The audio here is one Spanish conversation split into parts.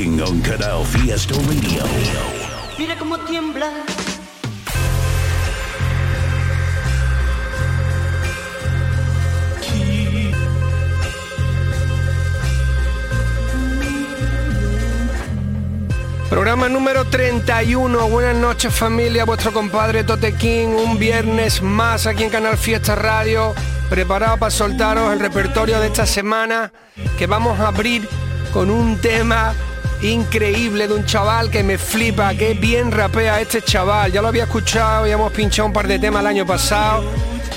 King on Canal Fiesta Radio. Mira cómo tiembla. Programa número 31. Buenas noches familia, vuestro compadre Tote King. Un viernes más aquí en Canal Fiesta Radio. Preparado para soltaros el repertorio de esta semana que vamos a abrir con un tema increíble de un chaval que me flipa. Qué bien rapea este chaval. Ya lo había escuchado, ya hemos pinchado un par de temas el año pasado.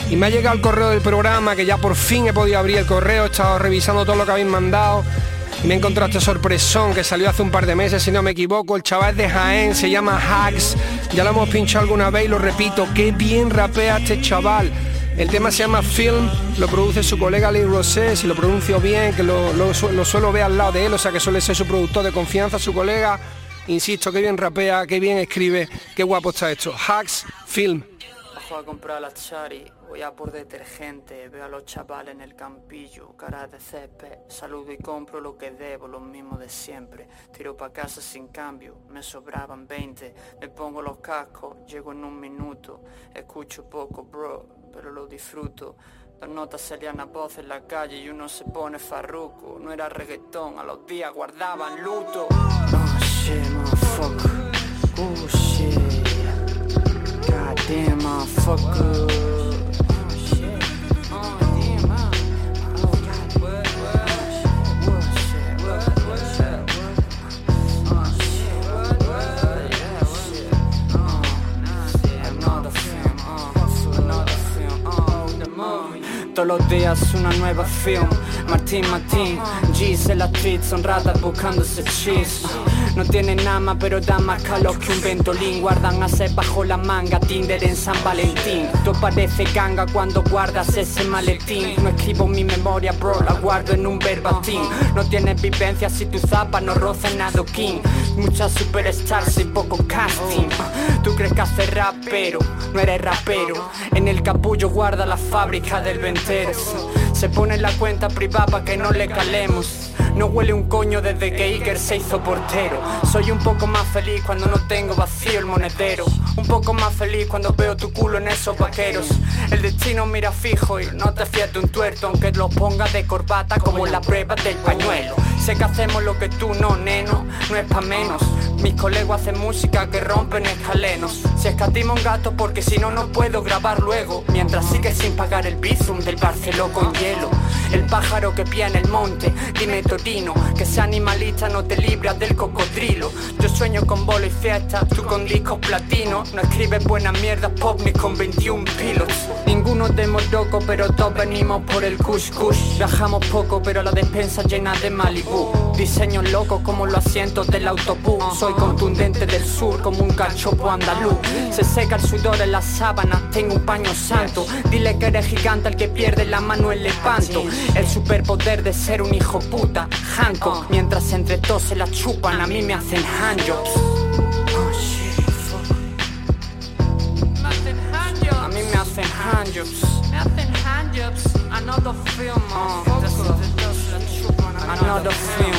Y me ha llegado el correo del programa que ya por fin he podido abrir el correo. He estado revisando todo lo que habéis mandado. Y me he encontrado este sorpresón que salió hace un par de meses, si no me equivoco. El chaval de Jaén, se llama Hags. Ya lo hemos pinchado alguna vez y lo repito, qué bien rapea este chaval. El tema se llama Film, lo produce su colega Lee Rosé, si lo pronuncio bien, que lo, lo lo suelo ver al lado de él, o sea que suele ser su productor de confianza, su colega. Insisto, qué bien rapea, qué bien escribe, qué guapo está esto. Hags Film. Bajo a comprar la chari, voy a por detergente, veo a los chavales en el campillo, cara de césped, saludo y compro lo que debo, lo mismo de siempre. Tiro pa' casa sin cambio, me sobraban 20, me pongo los cascos, llego en un minuto, escucho poco, bro, pero lo disfruto. Las notas salían a voz en la calle y uno se pone farruco, no era reggaetón, a los días guardaban luto. Oh shit, motherfucker, oh shit. God damn, motherfucker. Todos los días una nueva film. Martín Martín G's en la street son No tienen ama pero da más calor que un ventolín. Guardan a ser bajo la manga Tinder en San Valentín. Tú parece ganga cuando guardas ese maletín. No escribo mi memoria bro, la guardo en un verbatim. No tienes vivencia si tu zapa no roza en adoquín. Muchas superstars y poco casting. Tú crees que haces rap pero no eres rapero. En el capullo guarda la fábrica del ventero Se pone en la cuenta privada para que no le calemos no huele un coño desde que Iker se hizo portero. Soy un poco más feliz cuando no tengo vacío el monedero. Un poco más feliz cuando veo tu culo en esos vaqueros. El destino mira fijo y no te fíes de un tuerto, aunque lo ponga de corbata como la prueba del pañuelo. Sé que hacemos lo que tú no, neno, no es pa' menos. Mis colegas hacen música que rompen escalenos. Si escatimo un gato porque si no, no puedo grabar luego. Mientras sigue sin pagar el bizum del Barceló con hielo. El pájaro que pía en el monte, dime Torino, que ese animalista no te libra del cocodrilo. Yo sueño con bolo y fiesta, tú con discos platino. No escribes buena mierda pop ni con 21 pilots. Ninguno de loco, pero todos venimos por el kush. Viajamos poco, pero la despensa llena de Malibu. Diseño loco como los asientos del autobús. Soy contundente del sur como un cachopo andaluz. Se seca el sudor en las sábanas, tengo un paño santo. Dile que eres gigante el que pierde la mano en levanto. El superpoder de ser un hijo puta, Hancock. Mientras entre todos se la chupan, a mí me hacen handjobs. Hacen handjobs. Me hacen handjobs. Another film, motherfucker. Another film.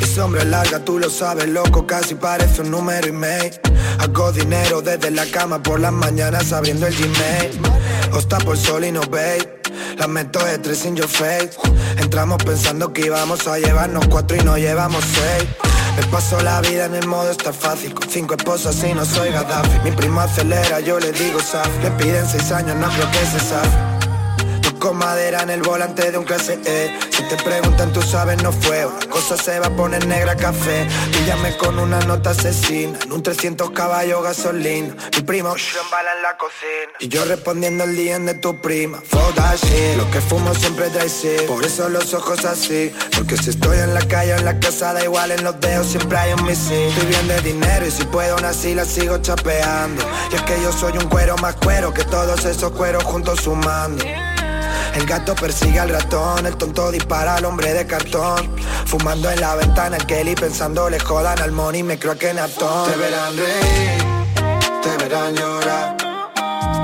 Mi sombra larga, tú lo sabes, loco, casi parece un número y mail. Hago dinero desde la cama por las mañanas abriendo el Gmail. Os tapo el sol y no veis. Las meto de tres in your face. Entramos pensando que íbamos a llevarnos cuatro y no llevamos seis. Me paso la vida en el modo estar fácil Con cinco esposas y no soy Gaddafi Mi primo acelera, yo le digo saf Le piden seis años, no creo que se sabe con madera en el volante de un clase E. Si te preguntan tú sabes no fue. La cosa se va a poner negra café. Píllame con una nota asesina En un 300 caballos gasolina. Mi primo bala en la cocina. Y yo respondiendo el día de tu prima. That shit. Lo que fumo siempre trae Por eso los ojos así. Porque si estoy en la calle o en la casa da igual En los dedos siempre hay un misil. Estoy bien de dinero y si puedo aún así la sigo chapeando. Y es que yo soy un cuero más cuero Que todos esos cueros juntos sumando el gato persigue al ratón, el tonto dispara al hombre de cartón. Fumando en la ventana el Kelly pensando le jodan al money, me creo que Natón. Te verán reír, te verán llorar.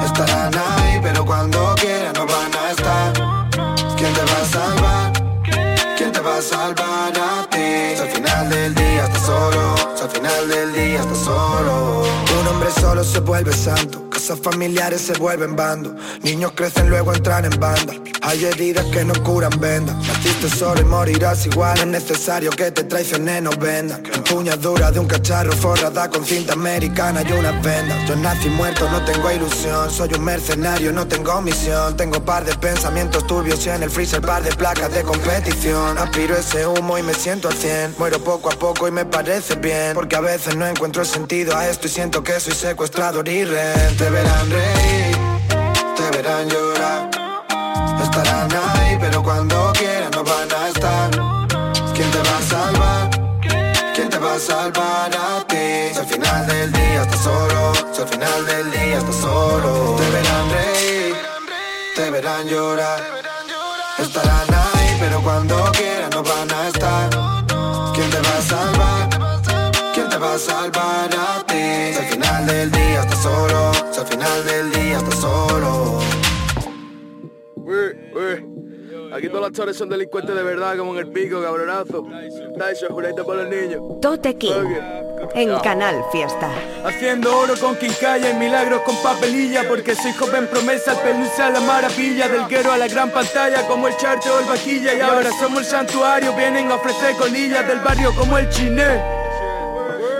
Estarán ahí, pero cuando quieran no van a estar. ¿Quién te va a salvar? ¿Quién te va a salvar a ti? al final del día estás solo, al final del Un hombre solo se vuelve santo Casas familiares se vuelven bando. Niños crecen, luego entran en banda. Hay heridas que no curan vendas. Naciste solo y morirás igual. Es necesario que te traicionen no vendan. Empuñadura de un cacharro forrada con cinta americana y una venda. Yo nací muerto, no tengo ilusión. Soy un mercenario, no tengo misión. Tengo par de pensamientos turbios y en el freezer par de placas de competición. Aspiro ese humo y me siento al 100. Muero poco a poco y me parece bien. Porque a veces no encuentro sentido a esto y siento que soy secuestrador y rente. Te verán reír, te verán llorar. Estarán ahí, pero cuando quieran no van a estar. ¿Quién te va a salvar? ¿Quién te va a salvar a ti? Si al final del día estás solo, si al final del día estás solo. Te verán reír, te verán llorar. Aquí todas las torres son delincuentes de verdad, como en el pico, cabronazo. Tyson, juradito para los niños. Tote King. En Canal Fiesta. Haciendo oro con quincalla y milagros con papelilla. Porque soy joven promesa, pelusa la maravilla. Del guero a la gran pantalla, como el charte o el vaquilla. Y ahora somos el santuario, vienen a ofrecer colillas del barrio como el chiné.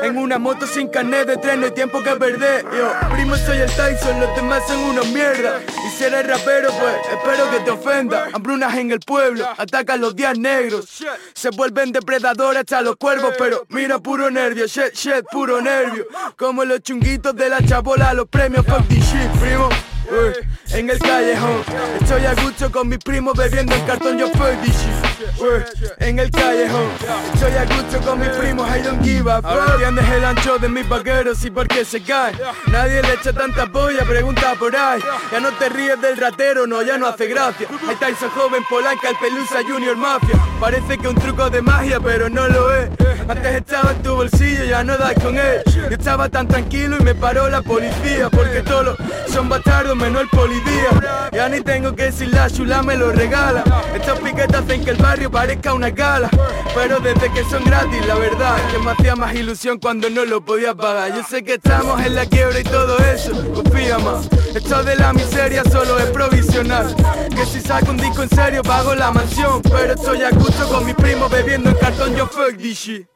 En una moto sin carnet de tren, no hay tiempo que perder. Yo, primo, soy el Tyson, los demás son una mierda. Y si eres rapero, pues espero que te ofenda. Hambrunas en el pueblo, atacan los días negros. Se vuelven depredadores hasta los cuervos, pero mira, puro nervio, shit, shit, puro nervio. Como los chunguitos de la chabola, los premios, fuck this shit, primo en el callejón. Estoy a gusto con mis primos bebiendo el cartón, yo this en el callejón. Estoy a gusto con mis primos, I don't give a fuck. Tienes el ancho de mis vaqueros y por qué se cae. Nadie le echa tanta polla, pregunta por ahí. Ya no te ríes del ratero, no, ya no hace gracia. Ahí está ese joven Polanca, el Pelusa Junior Mafia. Parece que un truco de magia, pero no lo es. Antes estaba en tu bolsillo, ya no das con él. Yo estaba tan tranquilo y me paró la policía, porque todos son bastardos menos el polidía. Ya ni tengo que decir la chula me lo regala. Estos piquetes hacen que el barrio parezca una gala. Pero desde que son gratis, la verdad que me hacía más ilusión cuando no lo podía pagar. Yo sé que estamos en la quiebra y todo eso, confía más. Esto de la miseria solo es provisional. Que si saco un disco en serio pago la mansión. Pero estoy a gusto con mis primos bebiendo en cartón, yo fuck this shit.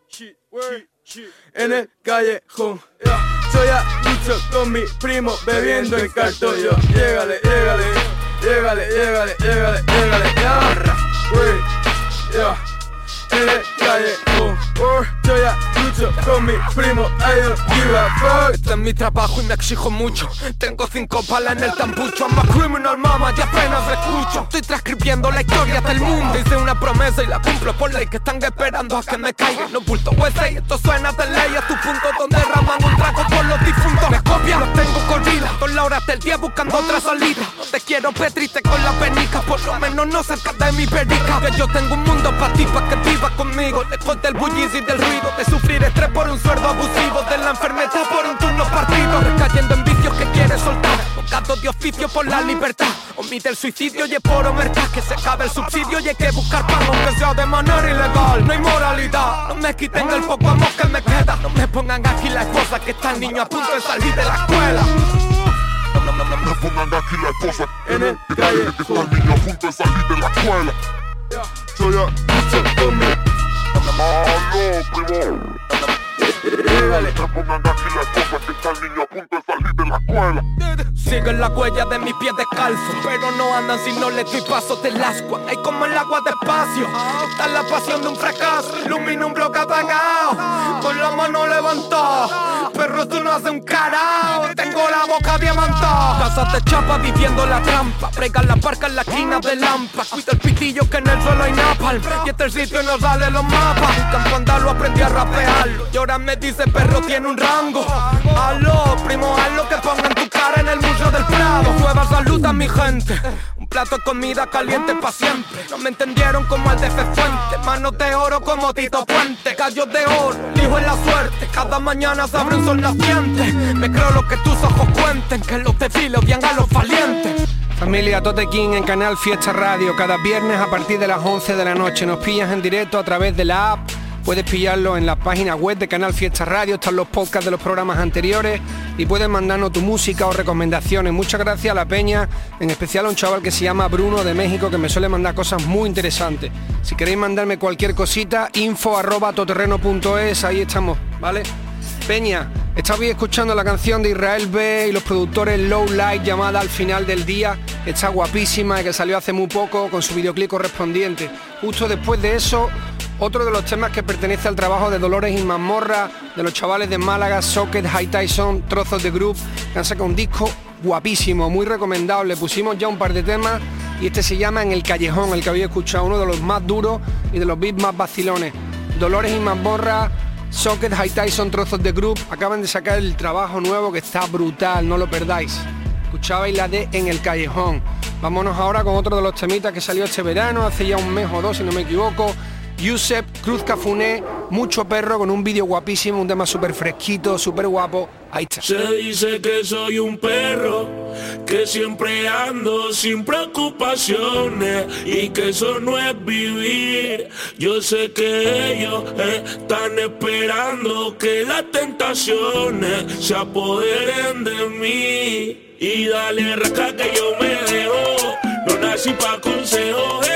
En el callejón. Soy a con mi primo bebiendo el cartón. Yo, llégale, llégale, llégale, llégale, llégale, llégale, ya. En el callejón. Estoy a lucho con mi primo, I don't give a fuck Este es mi trabajo y me exijo mucho. Tengo cinco palas en el tampucho I'm a criminal mama y apenas lo escucho. Estoy transcribiendo la historia del mundo. Hice una promesa y la cumplo por ley Que están esperando a que me caiga. No bulto y esto suena de ley. A tu punto donde derraman un trago por los difuntos. Me copian, los tengo corrida Con la hora del día buscando otra salida. Te quiero petriste con la penica. Por lo menos no cerca de mi perica. Que yo tengo un mundo para ti, pa' que viva conmigo Lejos del bullicio y del ruido De sufrir estrés por un sueldo abusivo De la enfermedad por un turno partido Recayendo en vicios que quiere soltar Bocado de oficio por la libertad Omite el suicidio y es por omertad Que se acabe el subsidio y hay que buscar pan Aunque sea de manera ilegal No hay moralidad No me quiten el poco amor que me queda No me pongan aquí la esposa Que está el niño a punto de salir de la escuela. No, no, me pongan aquí la esposa en el calle Que está el niño a punto de salir de la escuela Soy a Malo, primo. No pongan aquí las cosas que está el niño a punto de salir Siguen la huella de mis pies descalzos Pero no andan si no les doy paso del ascua. Hay como el agua despacio Está la pasión de un fracaso. Ilumina un bloque apagado Con la mano levantada. Perro tú no haces un carajo Tengo la boca diamantada Casas de chapa viviendo la trampa Pregan la parca en la esquina de lampa. Cuida el pitillo que en el suelo hay napalm Y este sitio no sale los mapas. Canto andalo aprendí a rapearlo Y ahora me dice perro tiene un rango Aló, primo, lo que pongan tu cara en el museo del Prado. Nueva salud a mi gente. Un plato de comida caliente pa' siempre. No me entendieron como el de Fuente. Manos de oro como Tito Puente. Gallos de oro, el hijo en la suerte. Cada mañana se abre un sol naciente. Me creo lo que tus ojos cuenten Que los desfiles odian a los valientes. Familia Tote King en Canal Fiesta Radio, cada viernes a partir de las 11 de la noche. Nos pillas en directo a través de la app. Puedes pillarlo en la página web de Canal Fiesta Radio, están los podcasts de los programas anteriores y puedes mandarnos tu música o recomendaciones. Muchas gracias a la peña, en especial a un chaval que se llama Bruno de México que me suele mandar cosas muy interesantes. Si queréis mandarme cualquier cosita, info arroba toterreno.es, ahí estamos, ¿vale? Peña, estabais escuchando la canción de Israel B y los productores Low Light llamada Al final del día. Está guapísima y que salió hace muy poco con su videoclip correspondiente. Justo después de eso, otro de los temas que pertenece al trabajo de Dolores y Mazmorra, de los chavales de Málaga, Socket, High Tyson, Trozos de Group, que han sacado un disco guapísimo, muy recomendable. Pusimos ya un par de temas y este se llama En el Callejón, el que había escuchado, uno de los más duros y de los beats más vacilones. Dolores y Mazmorra, Socket, High Tyson, Trozos de Group, acaban de sacar el trabajo nuevo que está brutal, no lo perdáis. Escuchabais la de En el Callejón. Vámonos ahora con otro de los temitas que salió este verano, hace ya un mes o dos si no me equivoco. Yusef Cruz Cafuné, mucho perro con un vídeo guapísimo, un tema súper fresquito, súper guapo. Ahí está. Se dice que soy un perro, que siempre ando sin preocupaciones y que eso no es vivir. Yo sé que ellos están esperando que las tentaciones se apoderen de mí. Y dale rasca que yo me dejo, no nací pa' consejos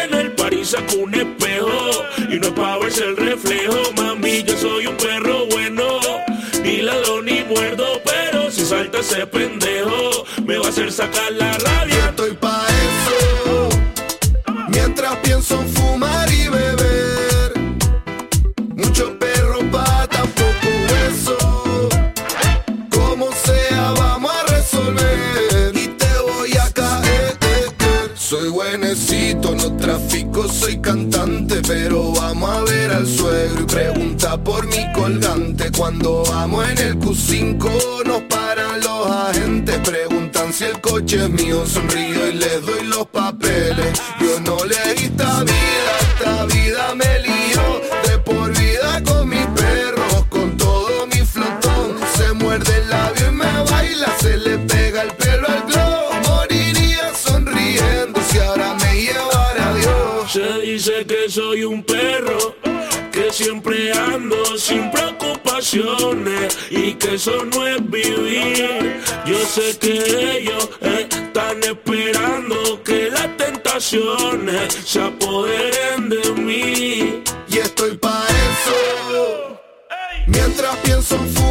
París saco un espejo. Y no es pa' verse el reflejo, mami, yo soy un perro bueno, ni ladrón ni muerdo, pero si salta ese pendejo, me va a hacer sacar la rabia. Estoy pa' eso, mientras pienso en fumar y beber, y pregunta por mi colgante. Cuando vamos en el Q5 nos paran los agentes, preguntan si el coche es mío, sonrío y les doy los papeles. Yo no le di vida, eso no es vivir. Yo sé que ellos están esperando que las tentaciones se apoderen de mí. Y estoy pa' eso. Mientras pienso en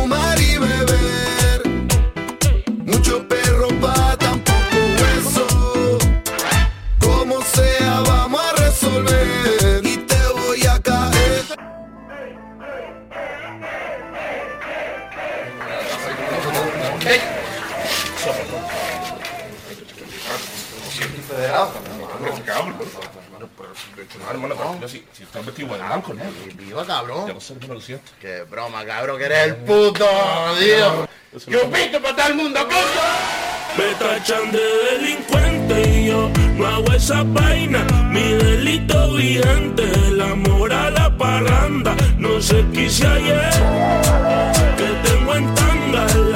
Hermano, pero si, si estás vestido de blanco, ¿no? Viva, cabrón. Ya lo sé, no lo siento. Qué broma, cabrón, que eres el puto, Dios. ¡Chupito para todo el mundo, coño! Me tachan de delincuente y yo no hago esa vaina. Mi delito vigente, el amor a la parranda. No sé qué hice ayer, que tengo en tanga al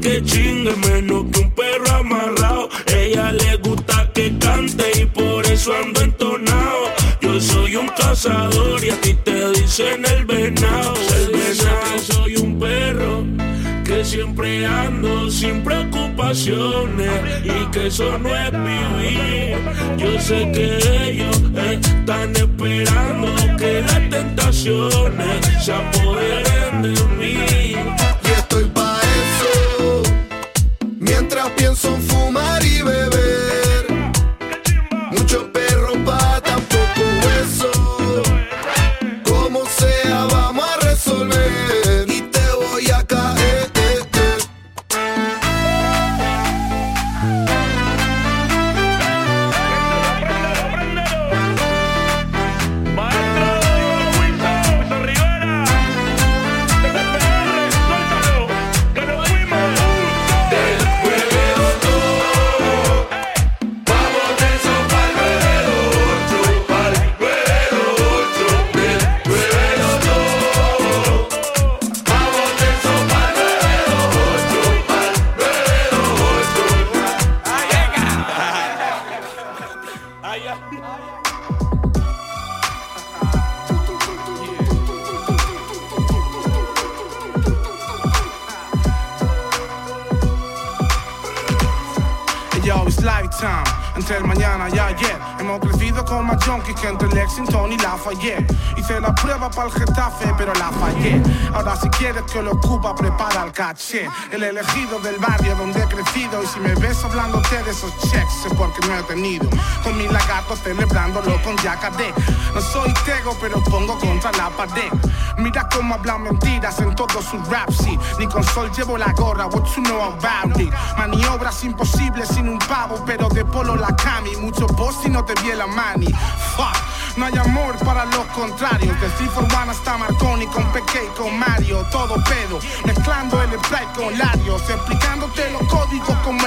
que chingue menos que un perro amarrado. Ella le gusta que cante y por eso ando entonado. Yo soy un cazador y a ti te dicen el venado. El venado. Soy un perro que siempre ando sin preocupaciones y que eso no es vivir. Yo sé que ellos están esperando que las tentaciones se apoderen que lo ocupa, prepara el caché. El elegido del barrio donde he crecido. Y si me ves hablándote de esos checks Es porque no he tenido. Con mi lagarto celebrándolo con Yacadé No soy tego, pero pongo contra la pared. Mira cómo hablan mentiras en todos sus raps. Ni con sol llevo la gorra, what you know about it Maniobras imposibles sin un pavo Pero de polo la cami. Mucho boss si no te vi la mani. Fuck no hay amor para los contrarios De 3 for One hasta Marconi Con Peque y con Mario. Todo pedo Mezclando el spray con Larios Explicándote los códigos como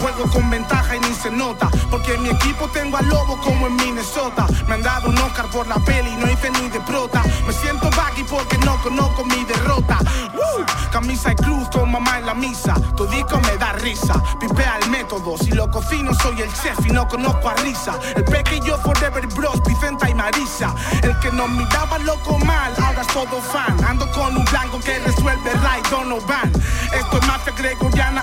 Juego con ventaja y ni se nota Porque en mi equipo tengo al lobo como en Minnesota. Me han dado un Oscar por la peli No hice ni de prota. Me siento baggy porque no conozco mi derrota. Camisa y cruz con mamá en la misa Tu disco me da risa. Pipea el método Si lo cocino soy el chef y no conozco a risa. El peque y yo forever bros Vicenta y Marisa. El que nos miraba loco mal Ahora es todo fan. Ando con un blanco que resuelve right Donovan. Esto es mafia gregoriana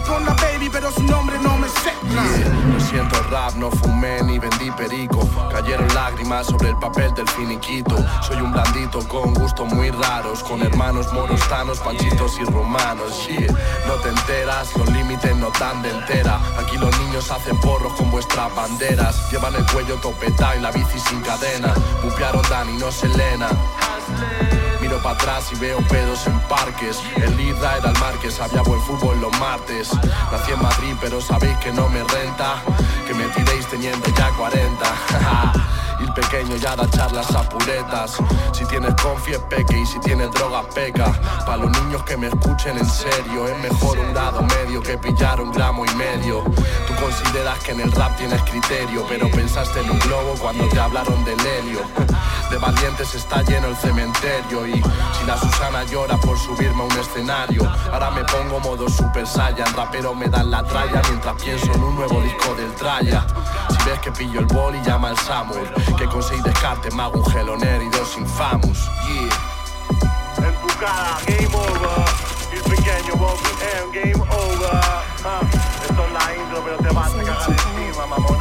con la baby Pero su nombre no me sé No siento rap, no fumé ni vendí perico. Cayeron lágrimas sobre el papel del finiquito. Soy un blandito con gustos muy raros. Con hermanos moros, tanos, panchitos y romanos. Yeah. No te enteras, los límites no tan de entera. Aquí los niños hacen porros con vuestras banderas. Llevan el cuello topetado y la bici sin cadena. Bupearon Dani, no Selena Miro atrás y veo pedos en parques. El Lidra era el Marques, había buen fútbol los martes. Nací en Madrid, pero sabéis que no me renta. Que me tiréis teniendo ya 40. y el pequeño ya da charlas a puretas. Si tienes confi es peque y si tienes droga peca. Para los niños que me escuchen en serio, es mejor un grado medio que pillar un gramo y medio. Tú consideras que en el rap tienes criterio, pero pensaste en un globo cuando te hablaron del helio. De valientes está lleno el cementerio y si la Susana llora por subirme a un escenario, ahora me pongo modo super saiyan, rapero me dan la tralla mientras pienso en un nuevo disco del tralla. Si ves que pillo el boli llama al Samuel, que con seis descartes me hago un geloner y dos infamous. Yeah. En tu cara, game over. Y pequeño Bobby M, game over. Ah, esto es la intro, pero te vas a cagar encima, mamonazo.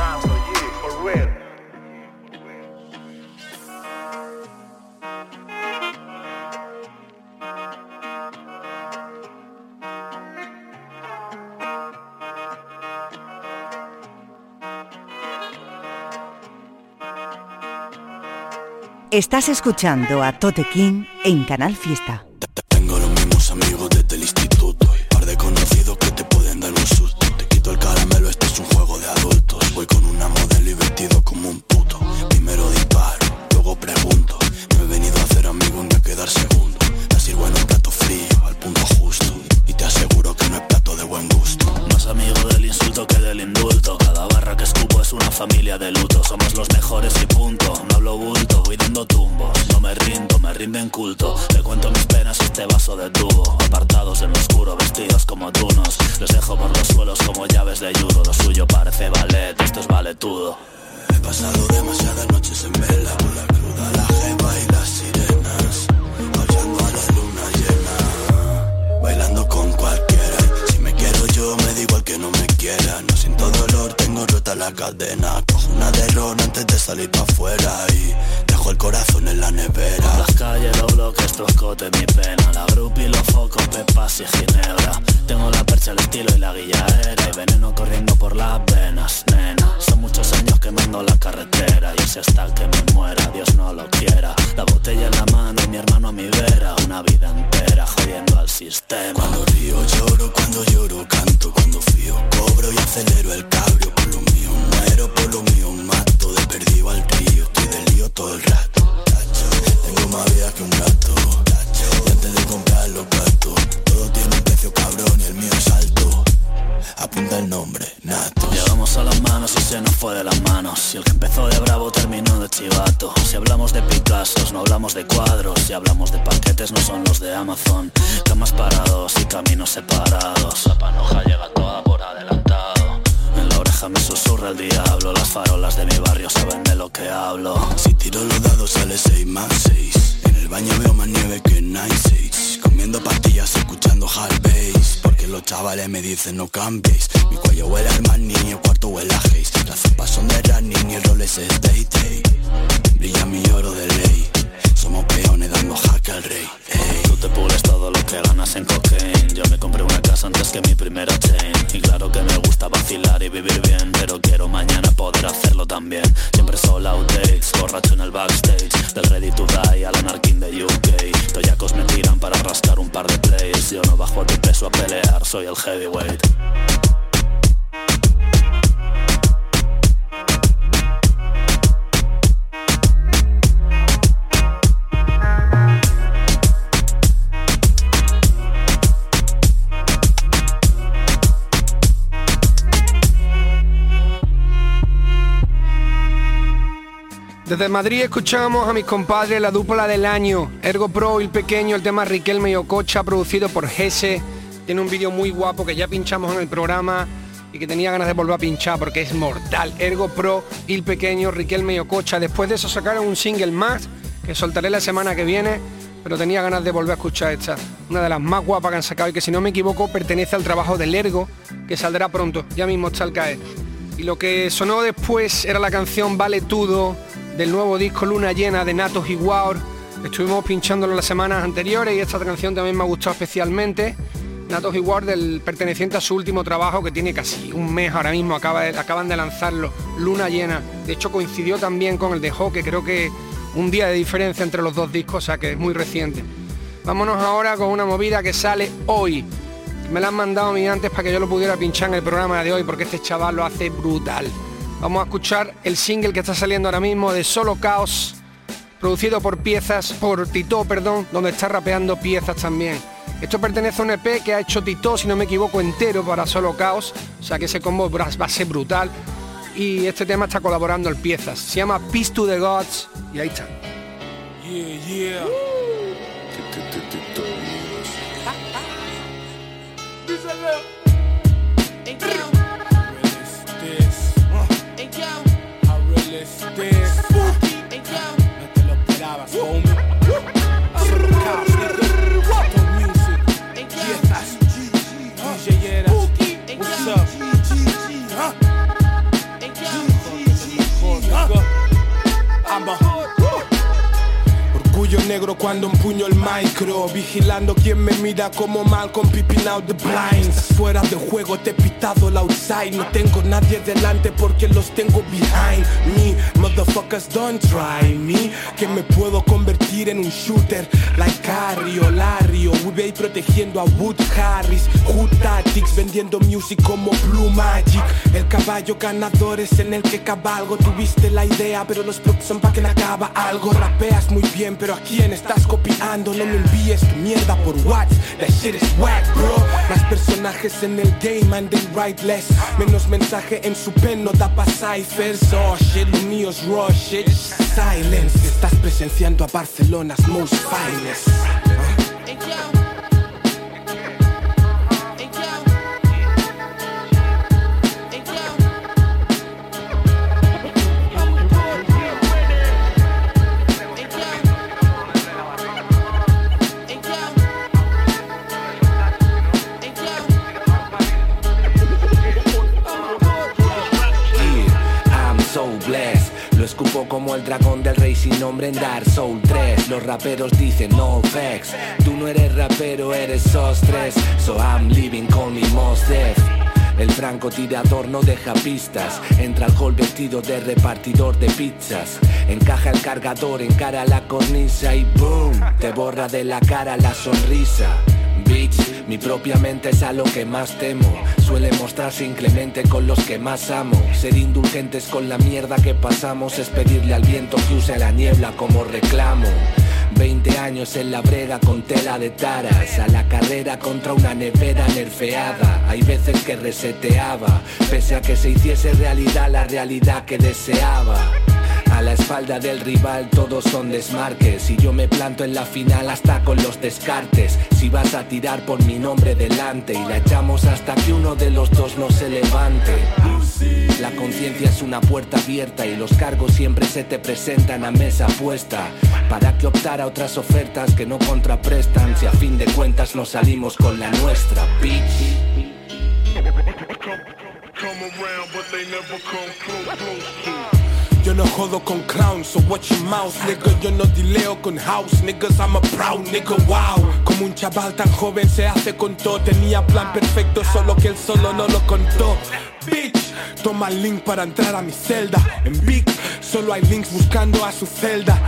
Estás escuchando a Tote King en Canal Fiesta. Apunta el nombre, Nato. Llegamos a las manos y se nos fue de las manos. Y el que empezó de bravo terminó de chivato. Si hablamos de Picassos no hablamos de cuadros. Si hablamos de paquetes no son los de Amazon. Camas parados y caminos separados. La panoja llega toda por adelantado. En la oreja me susurra el diablo. Las farolas de mi barrio saben de lo que hablo. Si tiro los dados sale 6 más 6 En el baño veo más nieve que Night Six Comiendo pastillas escuchando hard bass. Porque los chavales me dicen no cambies Mi cuello huele a Armani el cuarto huele a Haze. Las cepas son de running y el Rolex es day Brilla mi oro de ley Somos peones dando jaque al rey. Ey. Tú te pules todo lo que ganas en cocaine. Yo me compré una casa antes que mi primera chain. Y claro que me gusta vacilar y vivir bien Pero quiero mañana poder hacerlo también. Siempre solo outtakes, borracho en el backstage. Del ready to die al anarquín de UK Toyacos me tiran para rascar un par de plays. Yo no bajo a tu peso a pelear, soy el heavyweight Desde Madrid escuchamos a mis compadres la dupla del año, Ergo Pro y el pequeño, el tema Riquelme y Ococha, producido por Gese. Tiene un vídeo muy guapo que ya pinchamos en el programa y que tenía ganas de volver a pinchar porque es mortal. Ergo Pro el pequeño, Riquelme y Ococha. Después de eso sacaron un single más que soltaré la semana que viene, pero tenía ganas de volver a escuchar esta. Una de las más guapas que han sacado y que si no me equivoco pertenece al trabajo del Ergo, que saldrá pronto, ya mismo está al caer. Y lo que sonó después era la canción Vale Tudo del nuevo disco Luna Llena de Natos y. Estuvimos pinchándolo las semanas anteriores y esta canción también me ha gustado especialmente. Natos y del perteneciente a su último trabajo que tiene casi un mes ahora mismo, acaba acaban de lanzarlo, Luna Llena. De hecho coincidió también con el de que creo que un día de diferencia entre los dos discos, o sea que es muy reciente. Vámonos ahora con una movida que sale hoy. Me la han mandado a mí antes para que yo lo pudiera pinchar en el programa de hoy porque este chaval lo hace brutal. Vamos a escuchar el single que está saliendo ahora mismo de Solo Caos, producido por piezas, por Tito, perdón, donde está rapeando piezas también. Esto pertenece a un EP que ha hecho Tito, si no me equivoco, entero para Solo Caos, o sea que ese combo va a ser brutal. Y este tema está colaborando el piezas. Se llama Peace to the Gods y ahí está. Yeah, yeah. No te lo esperabas, homie. Orgullo negro cuando empuño el micro Vigilando quien me mira como Malcolm peeping out the blinds. Fuera de juego te he pitado el outside. No tengo nadie delante porque los tengo behind me. Motherfuckers don't try me Que me puedo convertir en un shooter. Like Harry o Larry o protegiendo a Wood Harris. Hood Tactics vendiendo music como Blue Magic. El caballo ganador es en el que cabalgo. Tuviste la idea pero los props son pa' que le acaba algo. Rapeas muy bien pero quién estás copiando. No me envíes tu mierda por WhatsApp That shit is whack bro. Más personajes en el game and they write less. Menos mensaje en su pen no da pa' ciphers. Oh shit, lo mío es raw Silence Estás presenciando a Barcelona's most finest escupo como el dragón del rey sin nombre en Dark Soul 3 Los raperos dicen no vex Tú no eres rapero, eres sostres So I'm living con mi Mos Def el francotirador no deja pistas. Entra al hall vestido de repartidor de pizzas. Encaja el cargador, encara la cornisa y boom, te borra de la cara la sonrisa. Mi propia mente es a lo que más temo. Suele mostrarse inclemente con los que más amo. Ser indulgentes con la mierda que pasamos es pedirle al viento que use la niebla como reclamo. 20 años en la brega con tela de taras, a la carrera contra una nevera nerfeada. Hay veces que reseteaba, pese a que se hiciese realidad la realidad que deseaba. A la espalda del rival todos son desmarques y yo me planto en la final hasta con los descartes. Si vas a tirar por mi nombre delante y la echamos hasta que uno de los dos no se levante. La conciencia es una puerta abierta y los cargos siempre se te presentan a mesa puesta. ¿Para que optar a otras ofertas que no contraprestan si a fin de cuentas nos salimos con la nuestra, bitch? Yo no jodo con clowns, so watch your mouth, nigga. Yo no dileo con house, niggas, I'm a proud nigga, wow. Como un chaval tan joven se hace con todo. Tenía plan perfecto, solo que él solo no lo contó. Bitch, toma el link para entrar a mi celda. En Big, solo hay links buscando a su celda.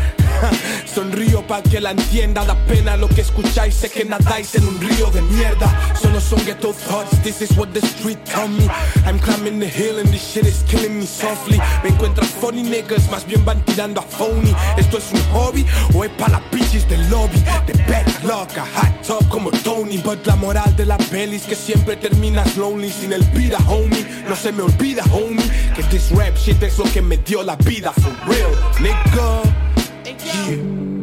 Sonrío para que la entienda, da pena lo que escucháis, sé que nadáis en un río de mierda. Solo son ghetto thoughts, this is what the street tell me. I'm climbing the hill and this shit is killing me softly. Me encuentran funny niggas, más bien van tirando a phony. ¿Esto es un hobby o es para las bitches del lobby? De backlog, a hot top como Tony. But la moral de la peli que siempre terminas lonely sin el vida, homie. No se me olvida, homie, que this rap shit es lo que me dio la vida, for real, nigga. Yeah.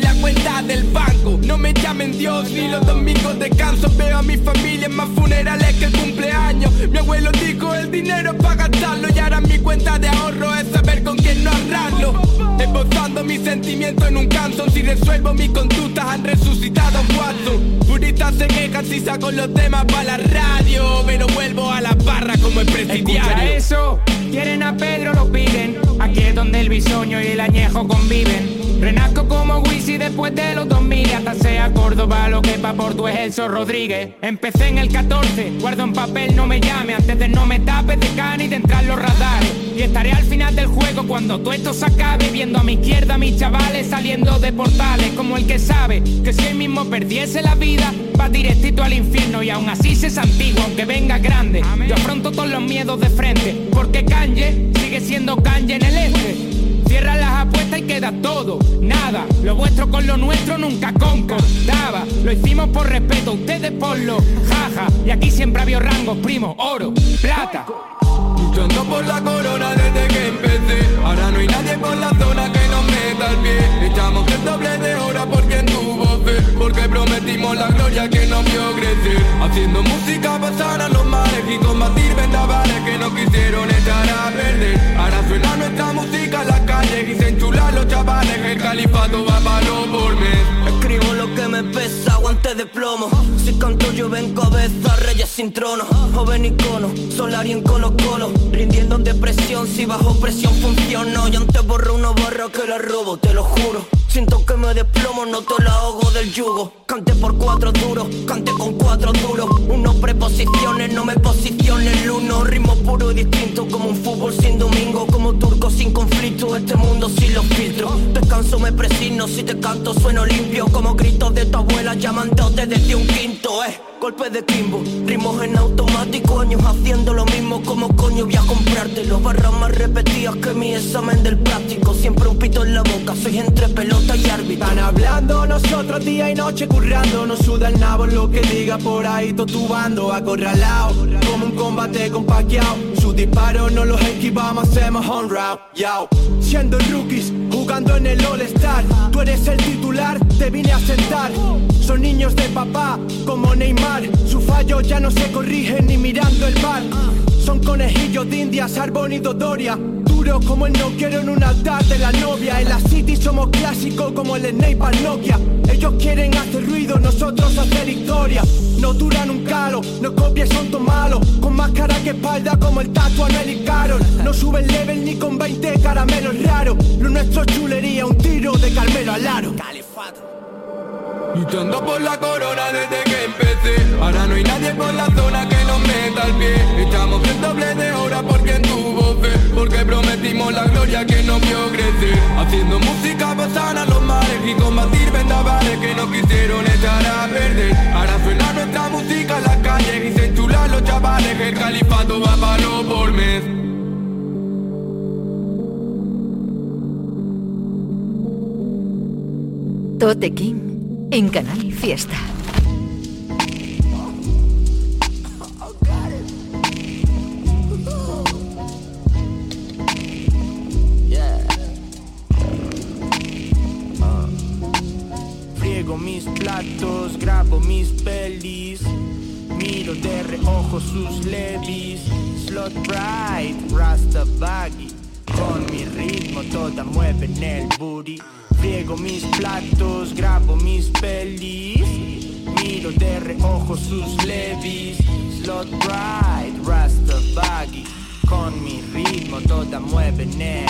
La cuenta del banco. No me llamen Dios ni los domingos descanso Veo a mi familia en más funerales que el cumpleaños. Mi abuelo dijo el dinero para gastarlo Y ahora mi cuenta de ahorro es saber con quién no ahorrarlo Esbozando mis sentimientos en un canto Si resuelvo mis conductas han resucitado Watson Puristas se quejan si saco los temas para la radio Pero vuelvo a la barra como el presidiario. Escucha eso, quieren a Pedro lo piden Aquí es donde el bisoño y el añejo conviven. Renazco como Wisi después de los 2000 Hasta sea Córdoba lo que pa' Porto es Elso Rodríguez. Empecé en el 14, guardo en papel no me llame Antes de no me tapes de cana y de entrar los radares. Y estaré al final del juego cuando todo esto se acabe Viendo a mi izquierda a mis chavales saliendo de portales Como el que sabe que si él mismo perdiese la vida Va directito al infierno y aún así se es antiguo Aunque venga grande, yo afronto todos los miedos de frente Porque Kanye sigue siendo Kanye en el este Cierra las apuestas y queda todo, nada. Lo vuestro con lo nuestro nunca concordaba. Lo hicimos por respeto, ustedes por lo jaja. Y aquí siempre había rangos, primo, oro, plata. Luchando por la corona desde que empecé. Ahora no hay nadie por la zona que nos meta el pie. Echamos el doble de hora porque tuvo fe Porque prometimos la gloria que nos vio crecer. Haciendo música para sanar los males Y combatir vendavales que nos quisieron echar a perder. Ahora suena nuestra música en las calles Y se enchulan los chavales. El califato va palo por mes. Escribo lo que me pesa, guantes de plomo. Si canto yo ven cabeza, reyes sin trono. Joven icono, solar y en colo colo Rindiendo en depresión, si bajo presión funciono Yo antes borro uno borro que lo robo, te lo juro. Siento que me desplomo, no te la ahogo del yugo. Cante por cuatro duros, cante con cuatro duros. Uno preposiciones, no me posicione el uno Ritmo puro y distinto, como un fútbol sin domingo Como turco sin conflicto, este Descanso me presigno, si te canto sueno limpio. Como gritos de tu abuela llamándote desde un quinto, eh. Golpe de timbo, ritmos en automático Años haciendo lo mismo, como coño voy a comprarte Los barras más repetidas que mi examen del práctico Siempre un pito en la boca, soy entre pelota y árbitro Están hablando nosotros día y noche currando. Nos suda el nabo lo que diga por ahí Totubando, acorralado. Como un combate con Pacquiao. Sus disparos no los esquivamos, hacemos on round Yao. Siendo rookies, jugando en el All-Star. Tú eres el titular, te vine a sentar. Son niños de papá, como Neymar. Su fallo ya no se corrige ni mirando el mar Son conejillos de indias, Arbón y Dodoria Duro como el no quiero en un altar de la novia. En la city somos clásicos como el Snake al Nokia Ellos quieren hacer ruido, nosotros hacer historia. No duran un calo, no copies son todos malos. Con más cara que espalda como el tatu Nelly Carol. No sube el level ni con 20 caramelos raros. Lo nuestro es chulería, un tiro de Carmelo al aro Luchando por la corona desde que empecé. Ahora no hay nadie por la zona que nos meta el pie. Echamos el doble de hora porque en tu voz Porque prometimos la gloria que nos vio crecer Haciendo música basada a los mares Y combatir vendavales que nos quisieron echar a perder. Ahora suena nuestra música en las calles Y se enchulan los chavales. El califato va palo por mes. Tote King en Canal Fiesta. Friego mis platos, grabo mis pelis Miro de reojo sus levis. Slot right, rasta baggy Con mi ritmo toda mueven el booty Friego mis platos, grabo mis pelis Miro de reojo sus levis. Slot right, rasta baggy Con mi ritmo toda mueven el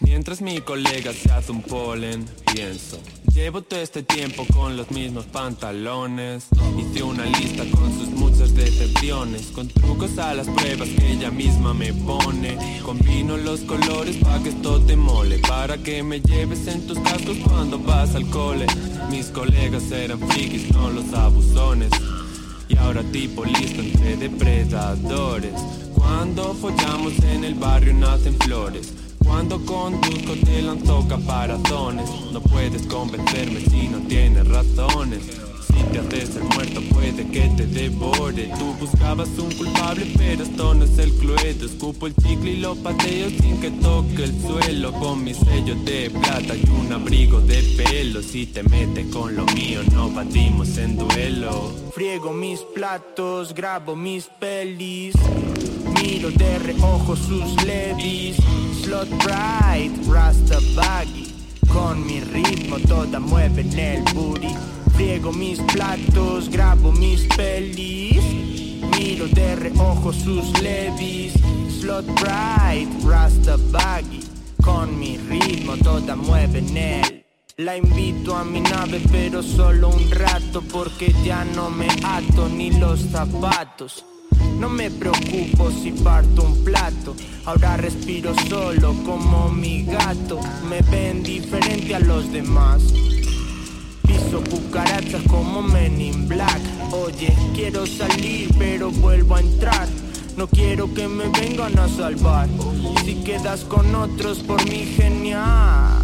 Mientras mi colega se hace un polen, pienso Llevo todo este tiempo con los mismos pantalones. Hice una lista con sus muchas decepciones. Con trucos a las pruebas que ella misma me pone. Combino los colores pa' que esto te mole. Para que me lleves en tus cascos cuando vas al cole. Mis colegas eran frikis, no los abusones. Y ahora tipo listo entre depredadores. Cuando follamos en el barrio nacen flores Cuando conduzco te lanzo caparazones No puedes convencerme si no tienes razones Si te haces el muerto puede que te devore. Tú buscabas un culpable pero esto no es el cluedo. Escupo el chicle y lo pateo sin que toque el suelo. Con mi sello de plata y un abrigo de pelo. Si te metes con lo mío no batimos en duelo. Friego mis platos, grabo mis pelis Miro de reojo sus levis. Slot right, rasta baggy Con mi ritmo toda mueven el booty. Friego mis platos, grabo mis pelis. Miro de reojo sus levis. Slot right, rasta baggy Con mi ritmo toda mueven el. La invito a mi nave pero solo un rato porque ya no me ato ni los zapatos. No me preocupo si parto un plato, ahora respiro solo como mi gato. Me ven diferente a los demás. Piso cucarachas como Men in Black. Oye, quiero salir pero vuelvo a entrar. No quiero que me vengan a salvar. Si quedas con otros por mi genial.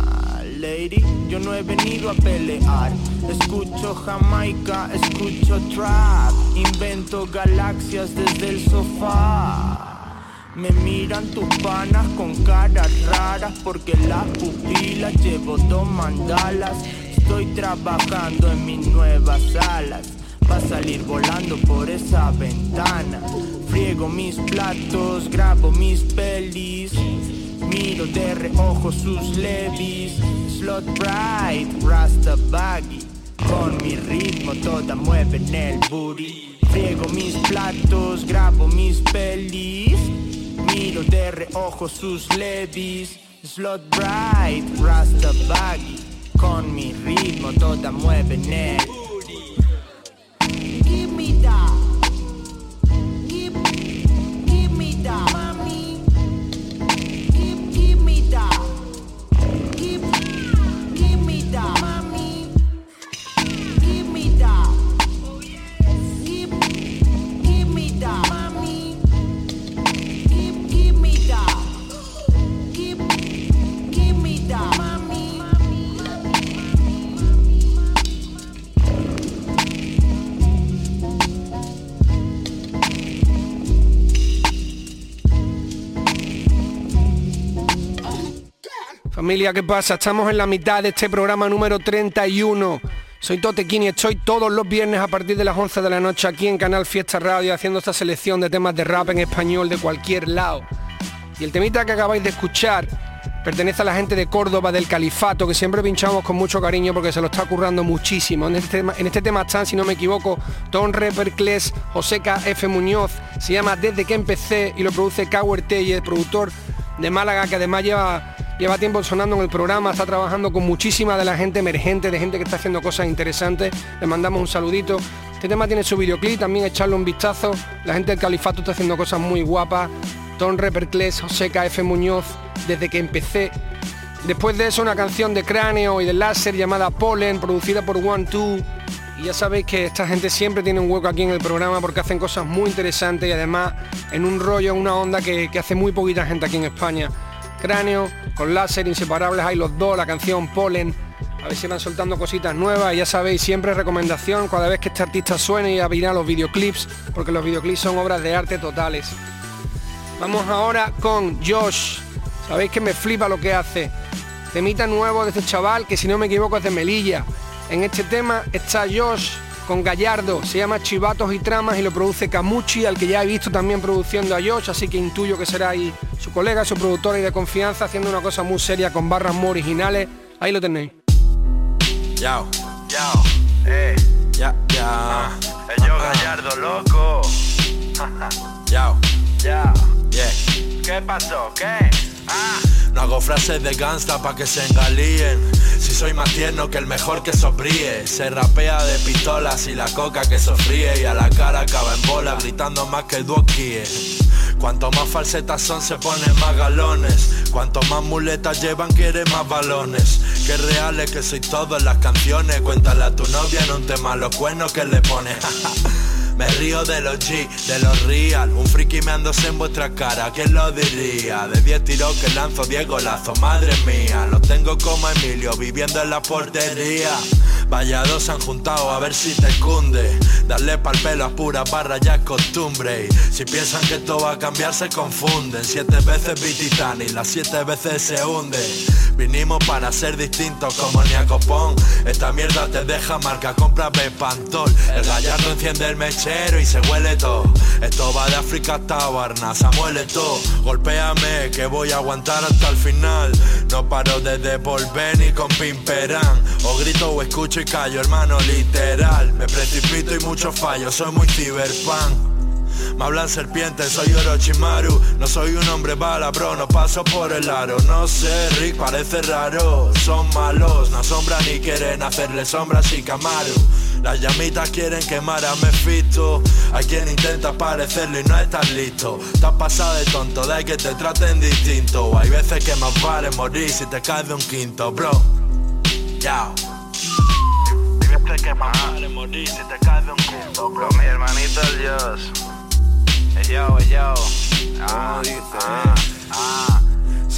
Lady, yo no he venido a pelear. Escucho Jamaica, escucho trap. Invento galaxias desde el sofá. Me miran tus panas con caras raras porque las pupilas llevo dos mandalas. Estoy trabajando en mis nuevas alas. Va a salir volando por esa ventana. Friego mis platos, grabo mis pelis. Miro de reojo sus levis. Slot right, rasta baggy Con mi ritmo toda mueven el booty. Friego mis platos, grabo mis pelis. Miro de reojo sus levis. Slot right, rasta baggy con mi ritmo todas mueven él. Give Familia, ¿qué pasa? Estamos en la mitad de este programa número 31. Soy Totequín y estoy todos los viernes a partir de las 11 de la noche aquí en Canal Fiesta Radio haciendo esta selección de temas de rap en español de cualquier lado. Y el temita que acabáis de escuchar pertenece a la gente de Córdoba del Califato, que siempre pinchamos con mucho cariño porque se lo está currando muchísimo. En este tema, en este tema están, si no me equivoco, Don Repercles, Joseca F. Muñoz, se llama Desde que empecé y lo produce Cower Telle, productor de Málaga, que además lleva, lleva tiempo sonando en el programa, está trabajando con muchísima de la gente emergente, de gente que está haciendo cosas interesantes. Le mandamos un saludito. Este tema tiene su videoclip, también echarle un vistazo. La gente del Califato está haciendo cosas muy guapas. Don Repercles, José KF Muñoz, desde que empecé. Después de eso una canción de cráneo y de láser llamada Pollen, producida por One Two. Y ya sabéis que esta gente siempre tiene un hueco aquí en el programa porque hacen cosas muy interesantes y además en un rollo, en una onda que, que hace muy poquita gente aquí en España. Cráneo, con láser, inseparables hay los dos, la canción Pollen. A ver si van soltando cositas nuevas. Ya sabéis, siempre recomendación cada vez que este artista suene y a mirar los videoclips, porque los videoclips son obras de arte totales. Vamos ahora con Josh. Sabéis que me flipa lo que hace. Temita nuevo de este chaval que si no me equivoco es de Melilla. En este tema está Josh con Gallardo. Se llama Chivatos y Tramas y lo produce Camuchi, al que ya he visto también produciendo a Josh, así que intuyo que será ahí su colega, su productora y de confianza, haciendo una cosa muy seria con barras muy originales. Ahí lo tenéis. Yao, Yao, eh, ya, ya. el yo Gallardo, loco. Yao, Ya, yeah. ¿qué pasó? ¿Qué? No hago frases de gangsta pa' que se engalíen. Si soy más tierno que el mejor que sobríe Se rapea de pistolas y la coca que sofríe Y a la cara acaba en bola gritando más que duoquíe Cuanto más falsetas son se ponen más galones. Cuanto más muletas llevan quiere más balones. Que reales que soy todo en las canciones. Cuéntale a tu novia en un tema los cuernos que le pone Me río de los G, de los real. Un friki meándose en vuestra cara, ¿quién lo diría? De 10 tiros que lanzo Diego Lazo, madre mía. Los tengo como Emilio, viviendo en la portería. Vaya dos se han juntado a ver si te cunde. Darle pa'l pelo a pura barra ya es costumbre. Si piensan que esto va a cambiar se confunden. Siete veces vi Titanic, las siete veces se hunde. Vinimos para ser distintos como Niacopón Esta mierda te deja marca, compra Bepantol El gallardo enciende el y se huele todo. Esto va de África hasta Barna, muele todo. Golpéame que voy a aguantar hasta el final. No paro de devolver ni con Pimperán O grito o escucho y callo, hermano, literal. Me precipito y mucho fallo, soy muy ciberpunk me hablan serpientes, soy Orochimaru. No soy un hombre bala, bro, no paso por el aro. No sé, Rick, parece raro. Son malos, no asombran ni quieren hacerle sombra a Shikamaru. Las llamitas quieren quemar a Mephisto. Hay quien intenta parecerlo y no estás listo. Estás pasado de tonto, de que te traten distinto. Hay veces que más vale morir si te caes de un quinto, bro. Yao Fíjate que más vale morir si te caes de un quinto, bro. Mi hermanito Dios. Ey, yo, ey, yo. Ah, ah, ah.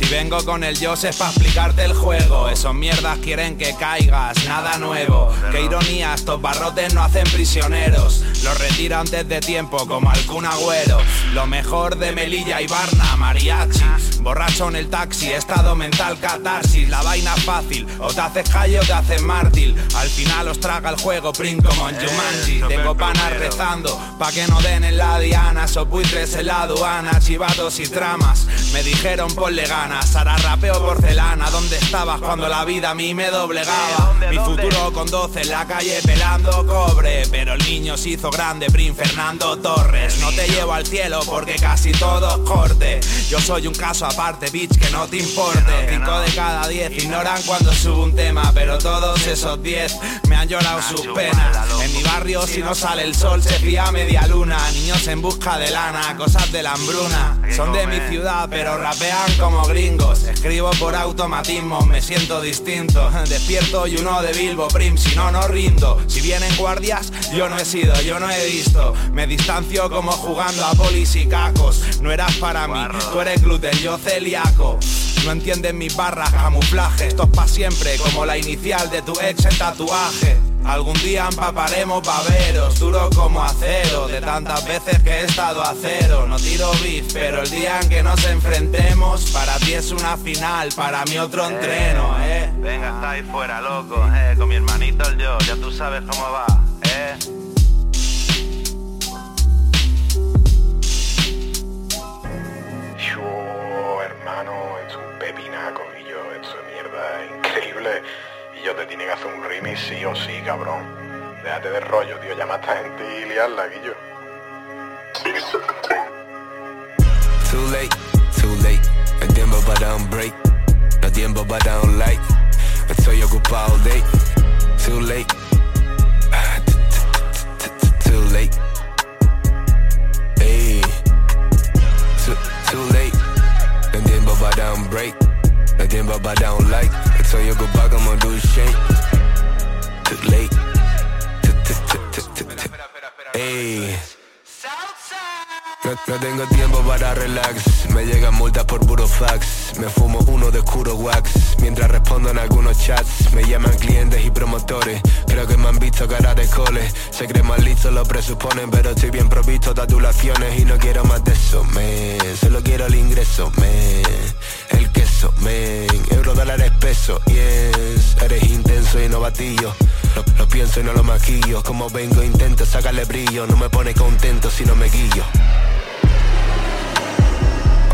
Si vengo con el es para explicarte el juego. Esos mierdas quieren que caigas, nada nuevo. Qué ironía, estos barrotes no hacen prisioneros. Los retiro antes de tiempo como algún agüero. Lo mejor de Melilla y Barna, mariachi. Borracho en el taxi, estado mental catarsis. La vaina fácil, o te haces calle o te haces mártir. Al final os traga el juego, prim como en Jumanji. Tengo panas rezando, pa' que no den en la diana. Esos buitres en la aduana, chivatos y tramas. Me dijeron ponle ganas, ahora rapeo porcelana ¿Dónde estabas cuando la vida a mí me doblegaba? Mi futuro con 12 en la calle pelando cobre Pero el niño se hizo grande, Prim Fernando Torres No te llevo al cielo porque casi todo corte Yo soy un caso aparte, bitch, que no te importe. Cinco de cada diez ignoran cuando subo un tema, pero todos esos diez me han llorado sus penas. En mi barrio, si no sale el sol, se fía media luna. Niños en busca de lana, cosas de la hambruna. Son de mi ciudad, pero rapean como gringos. Escribo por automatismo, me siento distinto. Despierto y uno de Bilbo Prim, si no, no rindo. Si vienen guardias, yo no he sido, yo no he visto. Me distancio como jugando a polis y cacos. No eras para mí, tú eres gluten, yo celíaco. No entienden mis barras, camuflaje. Esto es pa' siempre, como la inicial de tu ex en tatuaje. Algún día empaparemos baberos, duro como acero. De tantas veces que he estado a cero. No tiro beef, pero el día en que nos enfrentemos Para ti es una final, para mí otro entreno, eh. Venga, está ahí fuera, loco, eh. Con mi hermanito el yo, ya tú sabes cómo va, eh. Yo, hermano, Y yo te tiene que hacer un remix sí o sí, cabrón. Déjate de rollo, tío, llama a esta gente y liarla, Guillo. Too late, too late. El tiempo para un break. No tiempo para un like. Estoy ocupado day. Too late. Too late. Hey. Too, too late. El tiempo para un break. No tiempo para un like. Estoy ocupado como do shake. No, tengo tiempo para relax. Me llegan multas por puro fax. Me fumo uno de oscuro wax. Mientras respondo en algunos chats Me llaman clientes y promotores. Creo que me han visto cara de cole. Se creen más listos, lo presuponen Pero estoy bien provisto de adulaciones Y no quiero más de eso, me Solo quiero el ingreso, me El queso, men. Euro, dólares, peso, yes. Eres intenso y no lo pienso y no lo maquillo. Como vengo intento sacarle brillo. No me pone contento si no me guillo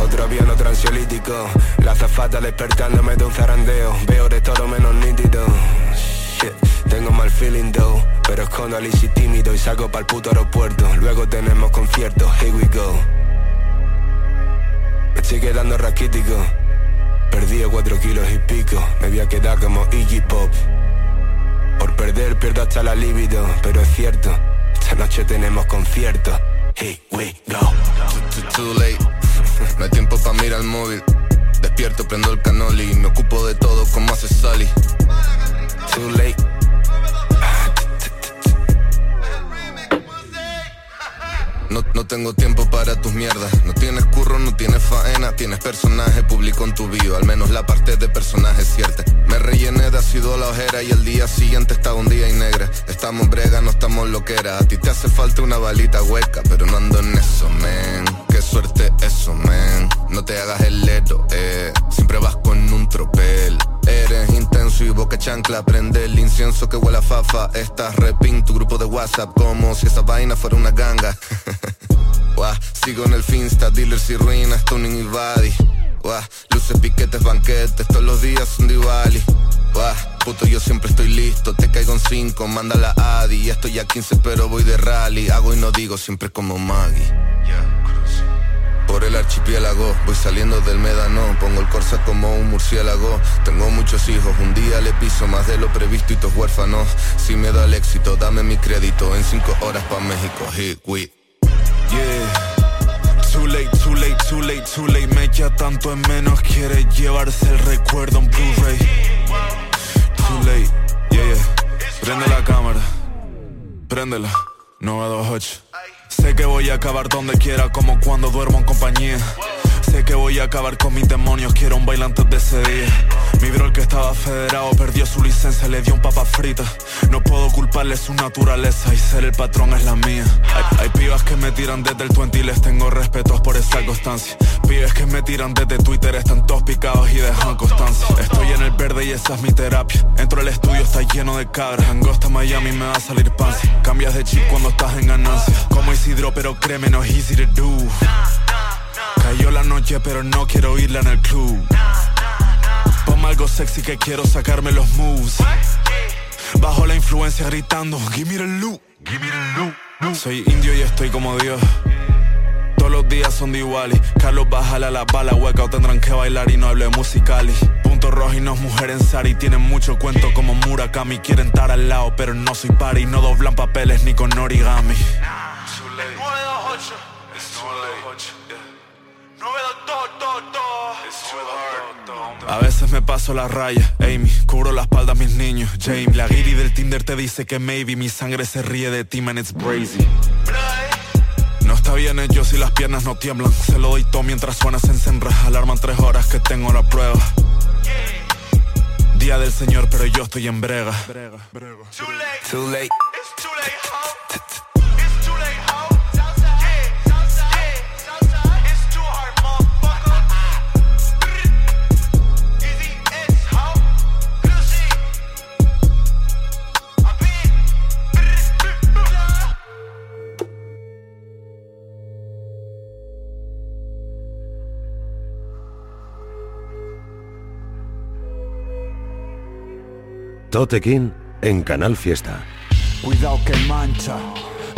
otro avión, otro ansiolítico. La zafata despertándome de un zarandeo. Veo de todo menos nítido. Shit, tengo mal feeling though. Pero escondo al easy tímido y salgo pa'l puto aeropuerto. Luego tenemos conciertos, here we go. Me estoy quedando raquítico. Perdí cuatro kilos y pico. Me voy a quedar como Iggy Pop. Por perder pierdo hasta la libido Pero es cierto, esta noche tenemos concierto. Here we go. Too late no hay tiempo para mirar el móvil. Despierto, prendo el canoli. Me ocupo de todo como hace Sally. Too late. No, no tengo tiempo para tus mierdas. No tienes curro, no tienes faena. Tienes personaje público en tu bio. Al menos la parte de personaje es cierta. Me rellené de ácido la ojera y el día siguiente estaba un día y negra. Estamos brega, no estamos loquera. A ti te hace falta una balita hueca, pero no ando en eso, men. Qué suerte eso, men. No te hagas el ledo, eh. Siempre vas con un tropel. Eres intenso y boca chancla. Prende el incienso que huele a fafa. Estás repin tu grupo de WhatsApp como si esa vaina fuera una ganga. Sigo en el Finsta, dealers y ruinas, tuning y body. Wah, luces, piquetes, banquetes, todos los días un Diwali. Puto, yo siempre estoy listo, te caigo en 5, manda la Adi. Estoy a 15 pero voy de rally, hago y no digo, siempre como Maggie. Por el archipiélago, voy saliendo del médano Pongo el corsa como un murciélago Tengo muchos hijos, un día le piso más de lo previsto y todos huérfanos Si me da el éxito, dame mi crédito En cinco horas pa' México, hit, we Yeah. Too late, too late, too late, too late. Me echa tanto en menos, quiere llevarse el recuerdo en Blu-ray. Too late, yeah, yeah. Prende la cámara, préndela, 928. Sé que voy a acabar donde quiera, como cuando duermo en compañía. Sé que voy a acabar con mis demonios, quiero un bailante de ese día. Mi bro el que estaba federado perdió su licencia, le dio un papa frita. No puedo culparle su naturaleza y ser el patrón es la mía. Hay, pibas que me tiran desde el 20 y les tengo respeto por esa constancia. Pibes que me tiran desde Twitter están todos picados y dejan constancia. Estoy en el verde y esa es mi terapia. Entro al estudio, está lleno de cabras. Angosta Miami me va a salir panza. Cambias de chip cuando estás en ganancia. Como Isidro, pero créeme, no es easy to do. Cayó la noche, pero no quiero irla en el club. Ponme algo sexy que quiero sacarme los moves. Bajo la influencia gritando, give me the loot. Soy indio y estoy como Dios. Todos los días son de igual y Carlos bájale a la bala hueca o tendrán que bailar y no hable musicali. Punto rojo y no es mujer en Sari, tienen mucho cuento como Murakami. Quieren estar al lado, pero no soy pari, no doblan papeles ni con origami. A veces me paso la raya, Amy, cubro la espalda a mis niños, Jamie. La guiri del Tinder te dice que maybe mi sangre se ríe de ti, man, it's crazy. No está bien hecho si las piernas no tiemblan. Se lo doy todo mientras suena se encenra. Alarman tres horas que tengo la prueba. Día del Señor, pero yo estoy en brega. Too late. Tote en Canal Fiesta. Cuidado que mancha,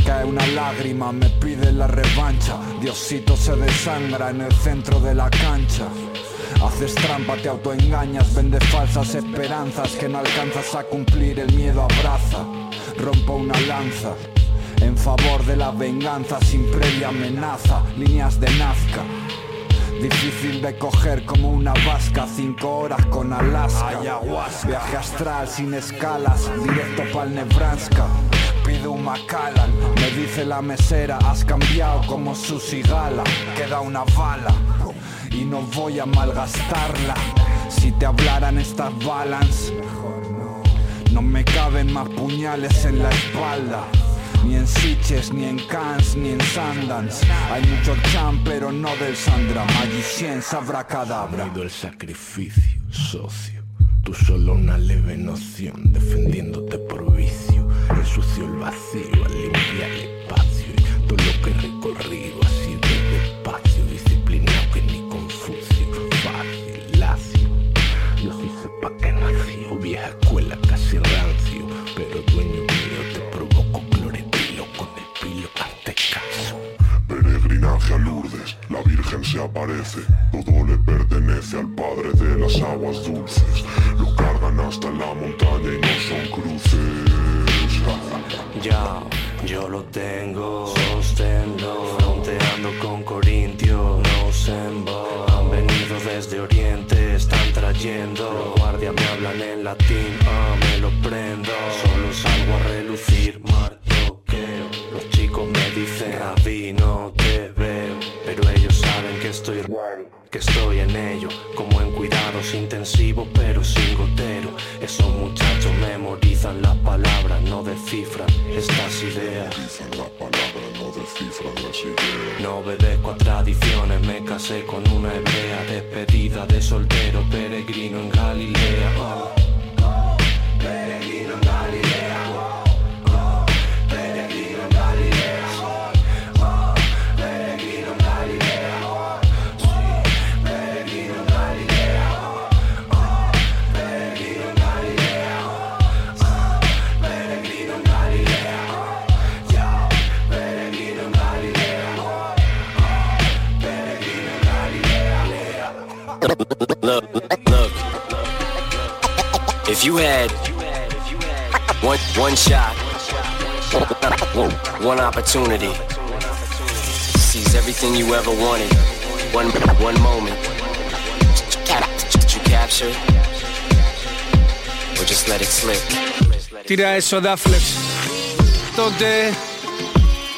cae una lágrima, me pide la revancha. Diosito se desangra en el centro de la cancha. Haces trampa, te autoengañas, vendes falsas esperanzas que no alcanzas a cumplir, el miedo abraza. Rompo una lanza en favor de la venganza sin previa amenaza, líneas de Nazca. Difícil de coger como una vasca, cinco horas con Alaska. Viaje astral sin escalas, directo pa'l Nebraska. Pido un Macallan, me dice la mesera, has cambiado como Susi Gala. Queda una bala y no voy a malgastarla. Si te hablaran estas balance, no me caben más puñales en la espalda. Ni en Sitches, ni en Cannes, ni en Sundance. Hay mucho chan, pero no del Sandra. Magicien sabrá cadabra el sacrificio, socio Tú solo una leve noción Defendiéndote opportunity, seize everything you ever wanted, one one moment, did you capture, or just let it slip. Tira eso, Daflex. Tote,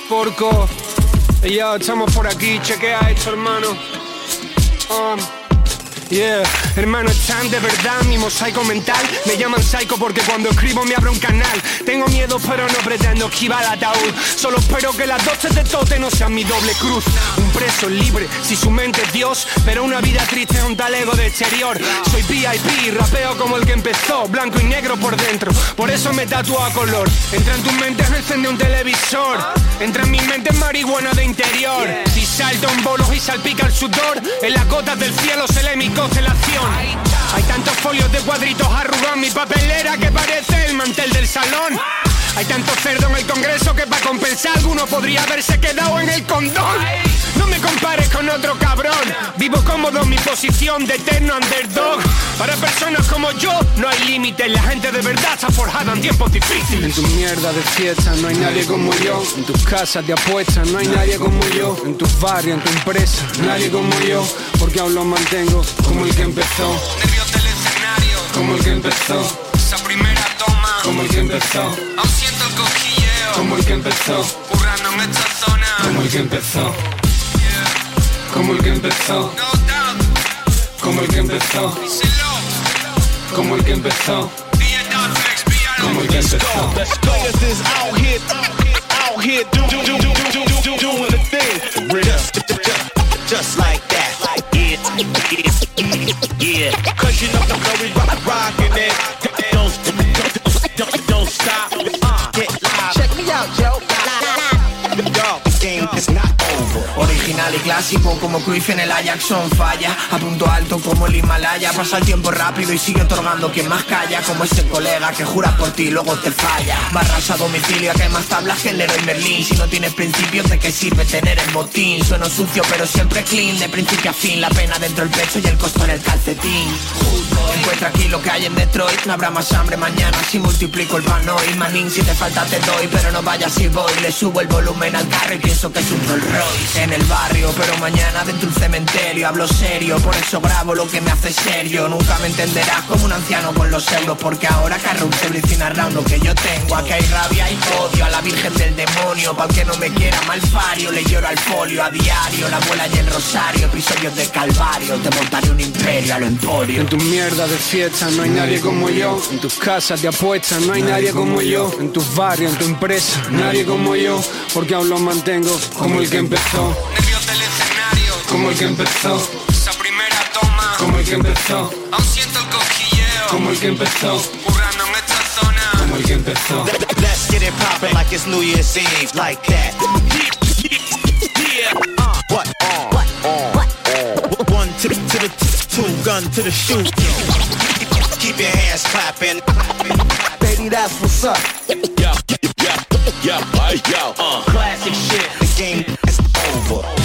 Porco. Ya estamos por aquí, chequea esto, hermano. Um, Yeah, hermano, están de verdad mi mosaico mental. Me llaman psycho porque cuando escribo me abro un canal. Tengo miedo, pero no pretendo esquivar ataúd. Solo espero que las doce de Tote no sean mi doble cruz. Un preso libre, si su mente es Dios, pero una vida triste es un talego de exterior. Soy VIP, rapeo como el que empezó, blanco y negro por dentro. Por eso me tatúo a color. Entra en tu mente, encende un televisor. Entra en mi mente marihuana de interior. Si salta un bolo y salpica el sudor, en las gotas del cielo se le mi hay tantos folios de cuadritos arrugados mi papelera que parece el mantel del salón. Hay tanto cerdo en el Congreso que para compensar alguno podría haberse quedado en el condón. No me compares con otro cabrón. Vivo cómodo en mi posición de eterno underdog. Para personas como yo no hay límites. La gente de verdad está forjada en tiempos difíciles. En tu mierda de fiesta no hay nadie como yo. En tus casas de apuestas no hay nadie como yo. En tus barrios, en tu empresa, nadie como yo. Porque aún lo mantengo como el que empezó. Nervios del escenario, Como el que empezó. esa primera toma. Como el que empezó. Aún siento el cosquilleo Como el que empezó. Burrando en esta zona. Como el que empezó. Como el que empezó. Como el que empezó. Como el que empezó. Como el que empezó. out here Out here do, do, do, do, do, do, do, doing the thing. Just, just, just like that. Yeah, yeah, yeah. Cause you know, we rockin' it. Y clásico como Cruyff en el Ajax son falla A punto alto como el Himalaya. Pasa el tiempo rápido y sigue otorgando quien más calla. Como ese colega que jura por ti y luego te falla. Barras a domicilio que más tablas que el Leroy Merlin Si no tienes principios de qué sirve tener el botín Sueno sucio pero siempre clean De principio a fin. La pena dentro del pecho y el costo en el calcetín. Encuentra aquí lo que hay en Detroit. No habrá más hambre mañana si multiplico el pan hoy Manín si te falta te doy pero no vayas si voy. Le subo el volumen al carro y pienso que es un Rolls Royce. En el barrio pero mañana dentro un cementerio Hablo serio por eso grabo lo que me hace serio Nunca me entenderás como un anciano con los euros Porque ahora carro un around lo que yo tengo Aquí hay rabia y odio a la virgen del demonio Pa' que no me quiera malfario Le lloro al folio a diario La abuela y el rosario Episodios de calvario Te montaré un imperio a lo emporio En tu mierda de fiesta no hay nadie como yo. En tus casas de apuestas no hay nadie como yo. En tus barrios, en tu empresa, nadie como yo. Porque aún lo mantengo como el que empezó. Nervios del escenario, Como el que empezó. esa primera toma. Como el que empezó. Aún siento el cosquilleo, Como el que empezó. currando en esta zona. Como el que empezó. Let's get it poppin' like it's New Year's Eve, like that. Yeah, uh, what on? What on? What One to the, to the two, gun to the shoe. Keep your hands clapping. Baby, that's what's up. Yo, yo, yo, hey, yo, uh. Classic shit. The game is over.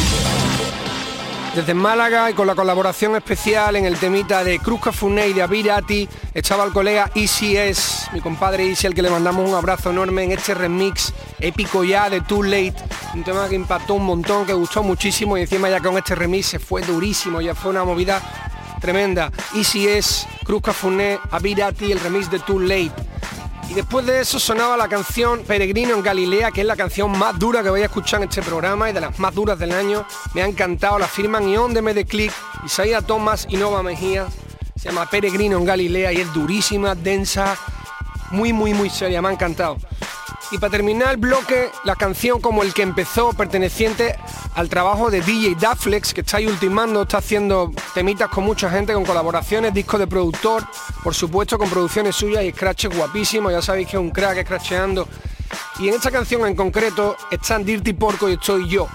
Desde Málaga y con la colaboración especial en el temita de Cruz Cafuné y de Abirati estaba el colega Easy S, mi compadre Easy, al que le mandamos un abrazo enorme en este remix épico ya de Too Late, un tema que impactó un montón, que gustó muchísimo y encima ya con este remix se fue durísimo, ya fue una movida tremenda. Easy S, Cruz Cafuné, Abirati, el remix de Too Late. Y después de eso sonaba la canción Peregrino en Galilea, que es la canción más dura que voy a escuchar en este programa y de las más duras del año. Me ha encantado, la firman Ion de Medeclick, Isaías Thomas y Nova Mejía. Se llama Peregrino en Galilea y es durísima, densa, muy, muy, muy seria, me ha encantado. Y para terminar el bloque, la canción como el que empezó, perteneciente al trabajo de DJ Daflex, que está ahí ultimando, está haciendo temitas con mucha gente, con colaboraciones, discos de productor, por supuesto con producciones suyas y scratches guapísimos, ya sabéis que es un crack scratcheando. Y en esta canción en concreto están Dirty Porco y estoy yo.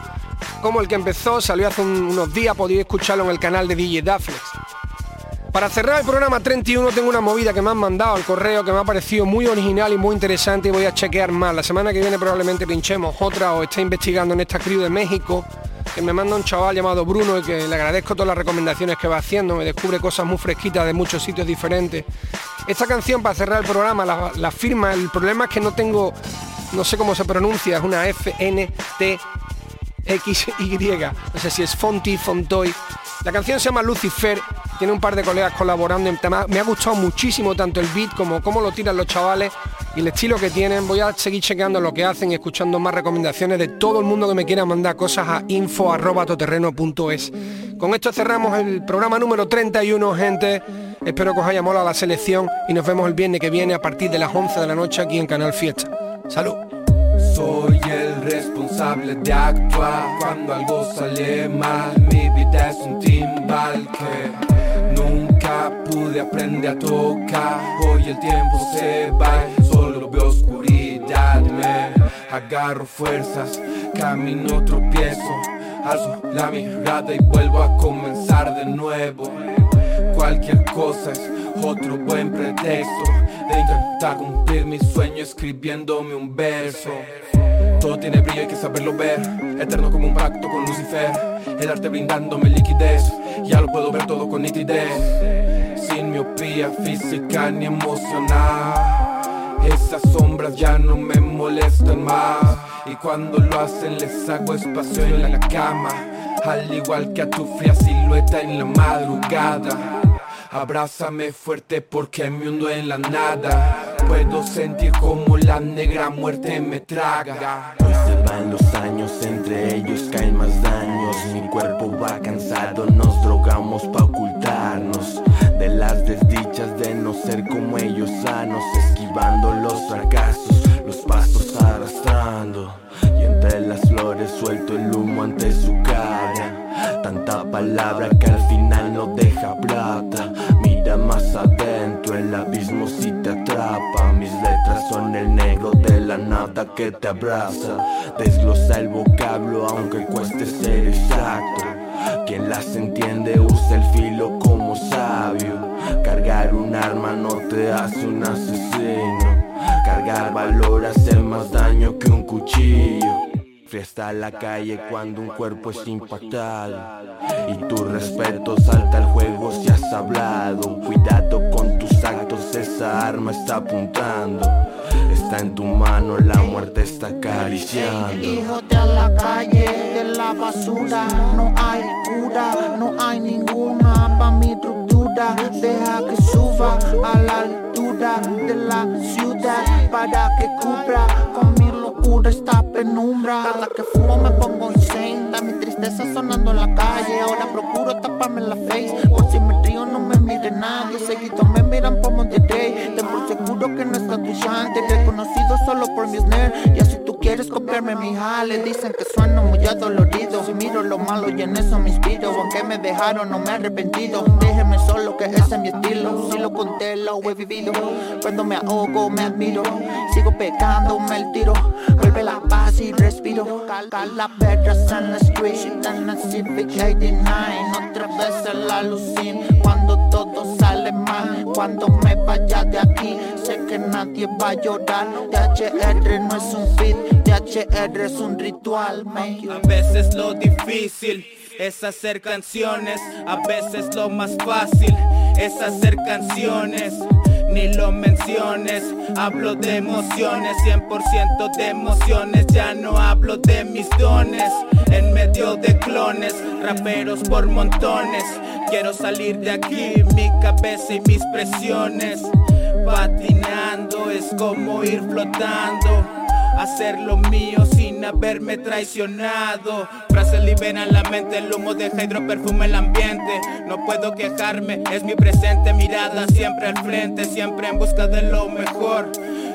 Como el que empezó, salió hace un- unos días, podéis escucharlo en el canal de DJ Daflex. Para cerrar el programa 31 tengo una movida que me han mandado al correo que me ha parecido muy original y muy interesante y voy a chequear más. La semana que viene probablemente pinchemos otra o esté investigando en esta crew de México que me manda un chaval llamado Bruno y que le agradezco todas las recomendaciones que va haciendo, me descubre cosas muy fresquitas de muchos sitios diferentes. Esta canción para cerrar el programa la, la firma, el problema es que no tengo, no sé cómo se pronuncia, es una F N T XY. No sé si es Fonti, Fontoy. La canción se llama Lucifer. Tiene un par de colegas colaborando. en tema- Me ha gustado muchísimo tanto el beat como cómo lo tiran los chavales y el estilo que tienen. Voy a seguir chequeando lo que hacen y escuchando más recomendaciones de todo el mundo que me quiera mandar cosas a info.toterreno.es. Con esto cerramos el programa número 31, gente. Espero que os haya molado la selección y nos vemos el viernes que viene a partir de las 11 de la noche aquí en Canal Fiesta. Salud. Soy el responsable de actuar cuando algo sale mal. Mi vida es un timbal que nunca pude aprender a tocar. Hoy el tiempo se va, y solo veo oscuridad. Me agarro fuerzas, camino tropiezo. Alzo la mirada y vuelvo a comenzar de nuevo. Cualquier cosa es otro buen pretexto de intentar cumplir mi sueño escribiéndome un verso. Todo tiene brillo, hay que saberlo ver. Eterno como un pacto con Lucifer. El arte brindándome liquidez. Ya lo puedo ver todo con nitidez. Sin miopía física ni emocional. Esas sombras ya no me molestan más. Y cuando lo hacen, les hago espacio en la cama. Al igual que a tu fría silueta en la madrugada. Abrázame fuerte porque me hundo en la nada. Puedo sentir como la negra muerte me traga. Hoy se van los años, entre ellos caen más daños. Mi cuerpo va cansado, nos drogamos pa' ocultarnos de las desdichas de no ser como ellos sanos, esquivando los fracasos, los pasos arrastrando. Y entre las flores suelto el humo ante su cara. Tanta palabra que al final no deja plata. Mira más adentro, el abismo si te atrapa. Mis letras son el negro de la nada que te abraza. Desglosa el vocablo aunque cueste ser exacto. Quien las entiende usa el filo como sabio. Cargar un arma no te hace un asesino. Cargar valor hace más daño que un cuchillo. Fiesta a la calle cuando un cuerpo es impactado. Y tu respeto salta al juego si has hablado. Cuidado con tus actos, esa arma está apuntando. Está en tu mano, la muerte está acariciando. Hijo de la calle, de la basura, no hay cura, no hay ninguna pa' mi estructura. Deja que suba a la altura de la ciudad para que cubra con mi locura esta penumbra. Cada que fumo me pongo insane, mi tristeza sonando en la calle. Ahora procuro taparme la face, por si me no me mire nadie. Seguido me miran de day, te por seguro que no está tu chante. Reconocido solo por mi snare, y así quieres copiarme mi jale. Dicen que sueno muy adolorido, si miro lo malo y en eso me inspiro. Aunque me dejaron no me he arrepentido, déjeme solo que ese es mi estilo. Si lo conté lo he vivido, cuando me ahogo me admiro. Sigo pecando, me el tiro, vuelve la paz y respiro. Calaveras en la street, Civic 89. Otra vez el alucin cuando todo sale mal. Cuando me vaya de aquí, sé que nadie va a llorar. THR no es un beat, THR es un ritual. man. A veces lo difícil es hacer canciones, a veces lo más fácil es hacer canciones. Ni lo menciones, hablo de emociones, 100% de emociones, ya no hablo de mis dones. En medio de clones, raperos por montones, quiero salir de aquí, mi cabeza y mis presiones. Patinando es como ir flotando hacer lo mío haberme traicionado. Frases liberan la mente, el humo deja hidroperfume el ambiente. No puedo quejarme, es mi presente mirada siempre al frente, siempre en busca de lo mejor.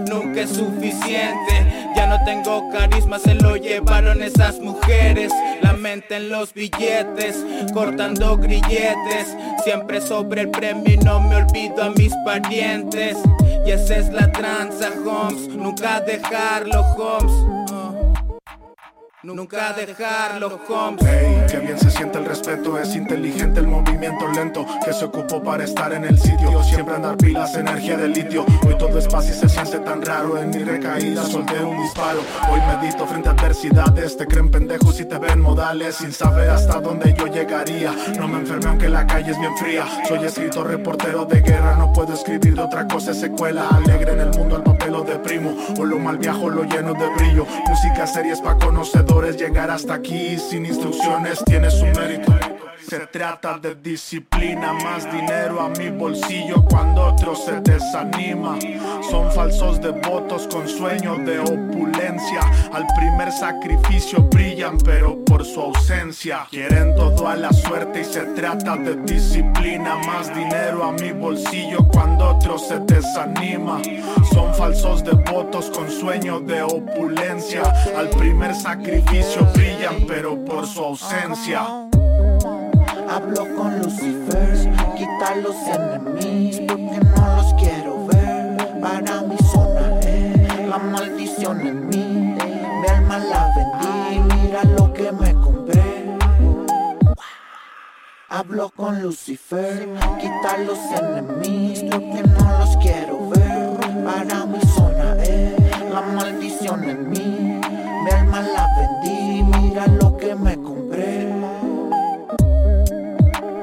Nunca es suficiente, ya no tengo carisma, se lo llevaron esas mujeres. La mente en los billetes, cortando grilletes. Siempre sobre el premio y no me olvido a mis parientes. Y esa es la tranza, Holmes. Nunca dejarlo, Holmes. Nunca dejarlo, Holmes. Ey, qué bien se siente el respeto, es inteligente el movimiento lento que se ocupó para estar en el sitio. Siempre andar pilas, energía de litio. Hoy todo es paz y se siente tan raro. En mi recaída solté un disparo. Hoy medito frente a adversidades. Te creen pendejos y te ven modales sin saber hasta dónde yo llegaría. No me enfermé aunque la calle es bien fría. Soy escritor, reportero de guerra. No puedo escribir de otra cosa, es secuela. Alegre en el mundo, al papel lo deprimo. O lo mal viajo, lo lleno de brillo. Música series pa' conocedores. Llegar hasta aquí sin instrucciones tiene su mérito. Se trata de disciplina, más dinero a mi bolsillo cuando otro se desanima. Son falsos devotos con sueño de opulencia. Al primer sacrificio brillan, pero por su ausencia. Quieren todo a la suerte y se trata de disciplina, más dinero a mi bolsillo cuando otro se desanima. Son falsos devotos con sueño de opulencia. Al primer sacrificio brillan, pero por su ausencia. Hablo con Lucifer, quita los enemigos porque no los quiero ver. Para mi zona es la maldición en mí. Mi alma la vendí, mira lo que me compré. Hablo con Lucifer, quitar los enemigos que no los quiero ver. Para mi zona es la maldición en mí. Mi alma la vendí, mira lo que me compré.